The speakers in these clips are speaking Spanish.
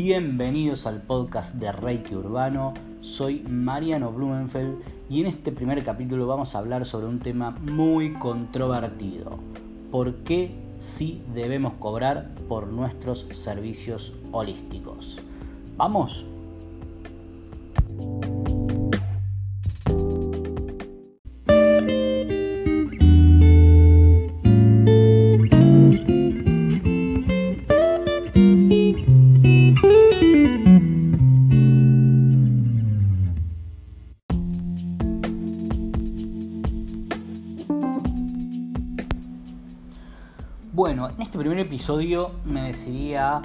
Bienvenidos al podcast de Reiki Urbano. Soy Mariano Blumenfeld y en este primer capítulo vamos a hablar sobre un tema muy controvertido. ¿Por qué sí debemos cobrar por nuestros servicios holísticos? ¿Vamos? Bueno, en este primer episodio me decidí a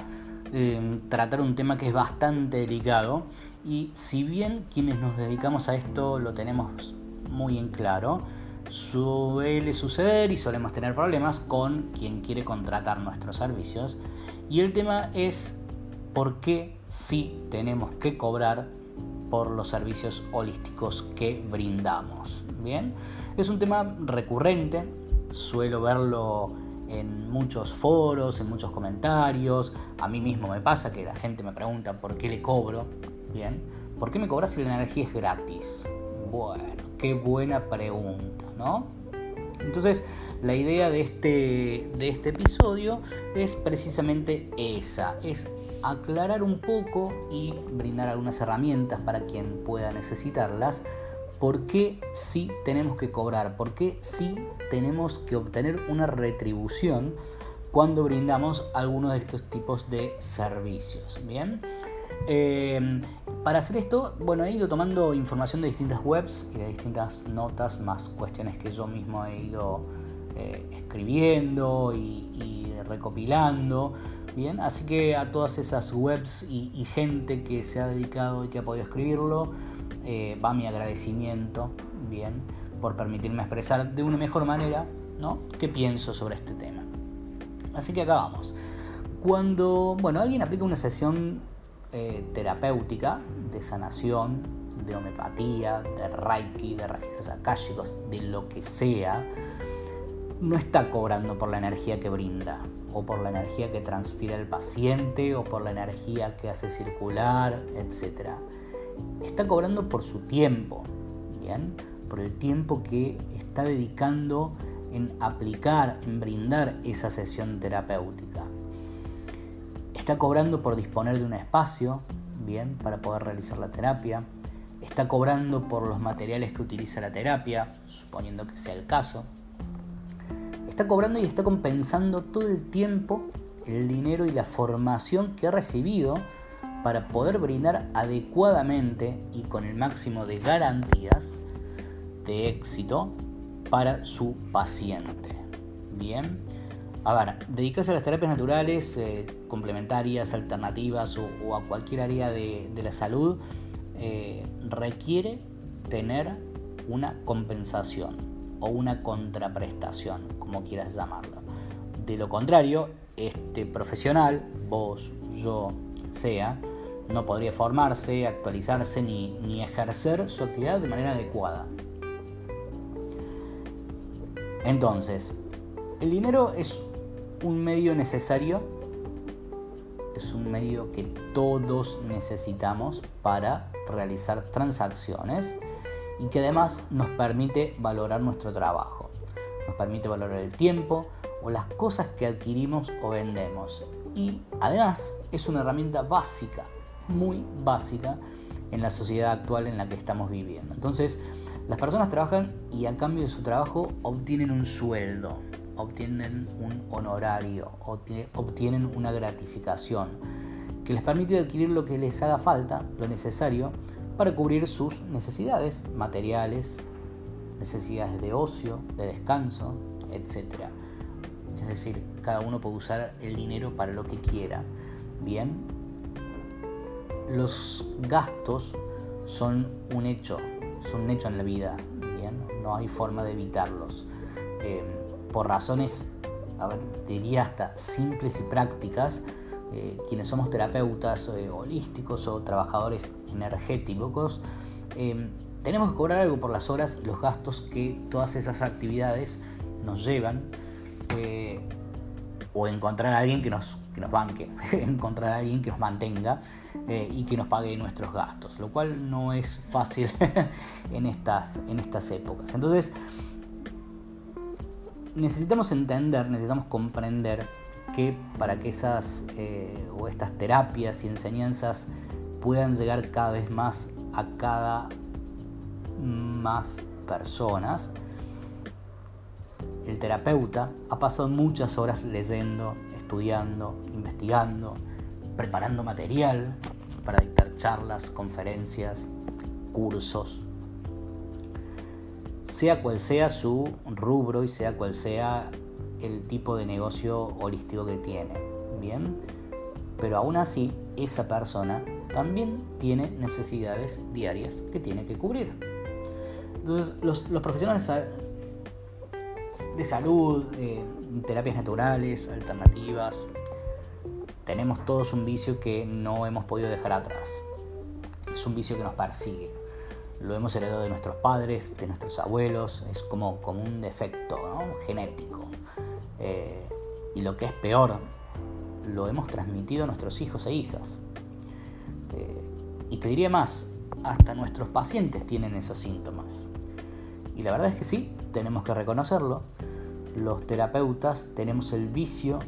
eh, tratar un tema que es bastante delicado y si bien quienes nos dedicamos a esto lo tenemos muy en claro, suele suceder y solemos tener problemas con quien quiere contratar nuestros servicios y el tema es por qué sí tenemos que cobrar por los servicios holísticos que brindamos. Bien, es un tema recurrente, suelo verlo en muchos foros, en muchos comentarios. A mí mismo me pasa que la gente me pregunta por qué le cobro. Bien, ¿por qué me cobras si la energía es gratis? Bueno, qué buena pregunta, ¿no? Entonces, la idea de este, de este episodio es precisamente esa, es aclarar un poco y brindar algunas herramientas para quien pueda necesitarlas ¿Por qué sí tenemos que cobrar? ¿Por qué sí tenemos que obtener una retribución cuando brindamos alguno de estos tipos de servicios? Bien. Em, para hacer esto, bueno, he ido tomando información de distintas webs y de distintas notas, más cuestiones que yo mismo he ido eh, escribiendo y, recopilando. Bien, así que a todas esas webs y gente que se ha dedicado y que ha podido escribirlo, eh, va mi agradecimiento, bien, por permitirme expresar de una mejor manera, ¿no? ¿Qué pienso sobre este tema? Así que acá vamos. Cuando, bueno, alguien aplica una sesión eh, terapéutica de sanación, de homeopatía, de reiki, de registros akáshicos, de lo que sea, no está cobrando por la energía que brinda, o por la energía que transfiere el paciente, o por la energía que hace circular, etcétera está cobrando por su tiempo, ¿bien? Por el tiempo que está dedicando en aplicar, en brindar esa sesión terapéutica. Está cobrando por disponer de un espacio, bien, para poder realizar la terapia. Está cobrando por los materiales que utiliza la terapia, suponiendo que sea el caso. Está cobrando y está compensando todo el tiempo, el dinero y la formación que ha recibido para poder brindar adecuadamente y con el máximo de garantías de éxito para su paciente. Bien, a ver, dedicarse a las terapias naturales, eh, complementarias, alternativas o, a cualquier área de, la salud eh, requiere tener una compensación o una contraprestación, como quieras llamarlo. De lo contrario, este profesional, vos, yo, sea, no podría formarse, actualizarse ni, ejercer su actividad de manera adecuada. Entonces, el dinero es un medio necesario, es un medio que todos necesitamos para realizar transacciones y que además nos permite valorar nuestro trabajo, nos permite valorar el tiempo o las cosas que adquirimos o vendemos y además es una herramienta básica muy básica en la sociedad actual en la que estamos viviendo. Entonces, las personas trabajan y a cambio de su trabajo obtienen un sueldo, obtienen un honorario, obtienen una gratificación que les permite adquirir lo que les haga falta, lo necesario, para cubrir sus necesidades materiales, necesidades de ocio, de descanso, etc. Es decir, cada uno puede usar el dinero para lo que quiera. Bien, los gastos son un hecho, son un hecho en la vida, no hay forma de evitarlos. Eh, por razones, a diría hasta simples y prácticas, eh, quienes somos terapeutas eh, holísticos o trabajadores energéticos, tenemos que cobrar algo por las horas y los gastos que todas esas actividades nos llevan. O encontrar a alguien que nos, que nos banque, encontrar a alguien que nos mantenga eh, y que nos pague nuestros gastos, lo cual no es fácil en, estas, en estas épocas. Entonces, necesitamos entender, necesitamos comprender que para que esas eh, o estas terapias y enseñanzas puedan llegar cada vez más a cada más personas, el terapeuta ha pasado muchas horas leyendo, estudiando, investigando, preparando material para dictar charlas, conferencias, cursos, sea cual sea su rubro y sea cual sea el tipo de negocio holístico que tiene. Bien, pero aún así esa persona también tiene necesidades diarias que tiene que cubrir. Entonces los, los profesionales de salud, terapias naturales, alternativas. Tenemos todos un vicio que no hemos podido dejar atrás. Es un vicio que nos persigue. Lo hemos heredado de nuestros padres, de nuestros abuelos. Es como, como un defecto genético. Eh, y lo que es peor, lo hemos transmitido a nuestros hijos e hijas. Eh, y te diría más, hasta nuestros pacientes tienen esos síntomas. Y la verdad es que sí, tenemos que reconocerlo. Los terapeutas tenemos el vicio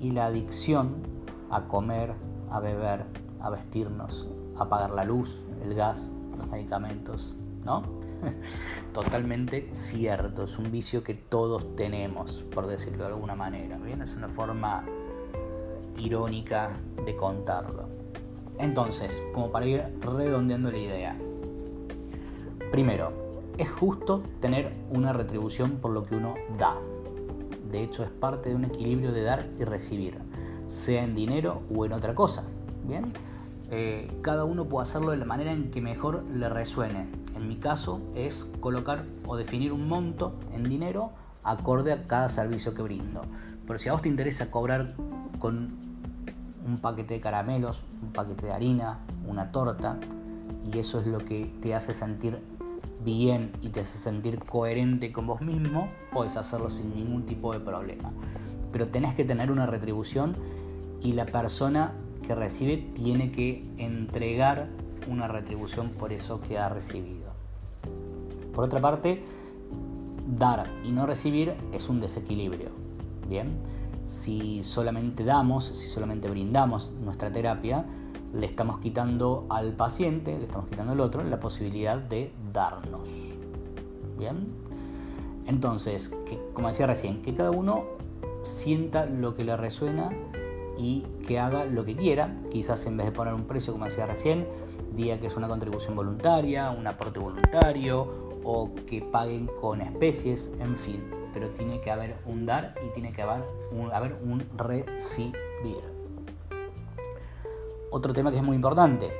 y la adicción a comer, a beber, a vestirnos, a pagar la luz, el gas, los medicamentos, ¿no? Totalmente cierto, es un vicio que todos tenemos, por decirlo de alguna manera, ¿bien? Es una forma irónica de contarlo. Entonces, como para ir redondeando la idea. Primero, es justo tener una retribución por lo que uno da. De hecho, es parte de un equilibrio de dar y recibir, sea en dinero o en otra cosa. Bien, eh, cada uno puede hacerlo de la manera en que mejor le resuene. En mi caso es colocar o definir un monto en dinero acorde a cada servicio que brindo. Pero si a vos te interesa cobrar con un paquete de caramelos, un paquete de harina, una torta, y eso es lo que te hace sentir bien y te hace sentir coherente con vos mismo, puedes hacerlo sin ningún tipo de problema. Pero tenés que tener una retribución y la persona que recibe tiene que entregar una retribución por eso que ha recibido. Por otra parte, dar y no recibir es un desequilibrio. Bien, si solamente damos, si solamente brindamos nuestra terapia, le estamos quitando al paciente, le estamos quitando al otro la posibilidad de darnos. ¿Bien? Entonces, que, como decía recién, que cada uno sienta lo que le resuena y que haga lo que quiera. Quizás en vez de poner un precio, como decía recién, diga que es una contribución voluntaria, un aporte voluntario o que paguen con especies, en fin. Pero tiene que haber un dar y tiene que haber haber un recibir. Otro tema que es muy importante,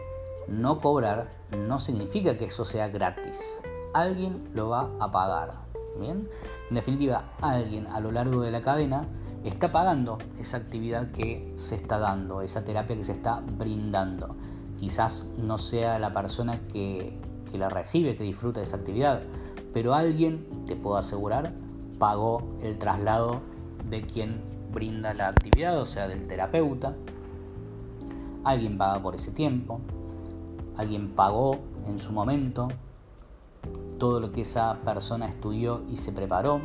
no cobrar no significa que eso sea gratis. Alguien lo va a pagar. ¿bien? En definitiva, alguien a lo largo de la cadena está pagando esa actividad que se está dando, esa terapia que se está brindando. Quizás no sea la persona que, que la recibe, que disfruta de esa actividad, pero alguien, te puedo asegurar, pagó el traslado de quien brinda la actividad, o sea, del terapeuta, Alguien paga por ese tiempo, alguien pagó en su momento todo lo que esa persona estudió y se preparó,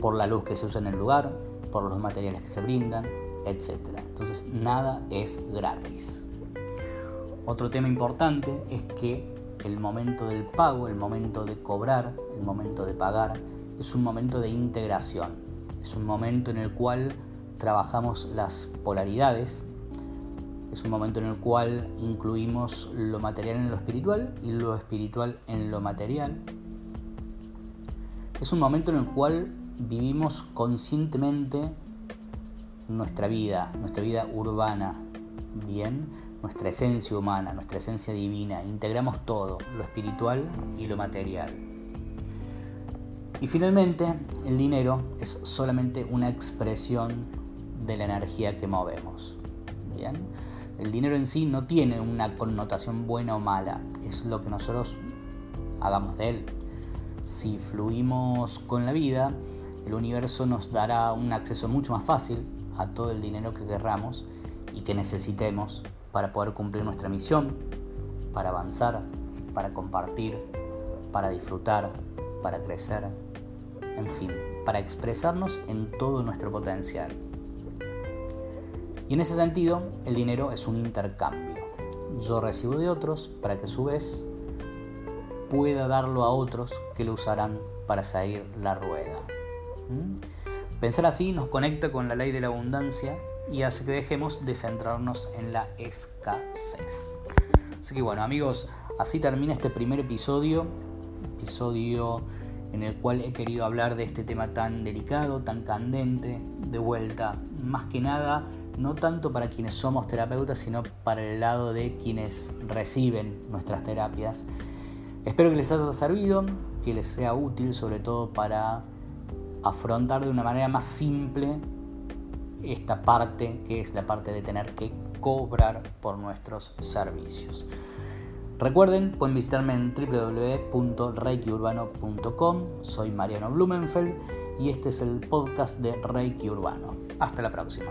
por la luz que se usa en el lugar, por los materiales que se brindan, etc. Entonces nada es gratis. Otro tema importante es que el momento del pago, el momento de cobrar, el momento de pagar, es un momento de integración. Es un momento en el cual trabajamos las polaridades es un momento en el cual incluimos lo material en lo espiritual y lo espiritual en lo material. Es un momento en el cual vivimos conscientemente nuestra vida, nuestra vida urbana, bien, nuestra esencia humana, nuestra esencia divina. Integramos todo, lo espiritual y lo material. Y finalmente, el dinero es solamente una expresión de la energía que movemos. Bien. El dinero en sí no tiene una connotación buena o mala, es lo que nosotros hagamos de él. Si fluimos con la vida, el universo nos dará un acceso mucho más fácil a todo el dinero que querramos y que necesitemos para poder cumplir nuestra misión, para avanzar, para compartir, para disfrutar, para crecer, en fin, para expresarnos en todo nuestro potencial. Y en ese sentido, el dinero es un intercambio. Yo recibo de otros para que a su vez pueda darlo a otros que lo usarán para seguir la rueda. ¿Mm? Pensar así nos conecta con la ley de la abundancia y hace que dejemos de centrarnos en la escasez. Así que bueno amigos, así termina este primer episodio, episodio en el cual he querido hablar de este tema tan delicado, tan candente, de vuelta, más que nada, no tanto para quienes somos terapeutas, sino para el lado de quienes reciben nuestras terapias. Espero que les haya servido, que les sea útil, sobre todo para afrontar de una manera más simple esta parte que es la parte de tener que cobrar por nuestros servicios. Recuerden, pueden visitarme en www.reikiurbano.com. Soy Mariano Blumenfeld y este es el podcast de Reiki Urbano. Hasta la próxima.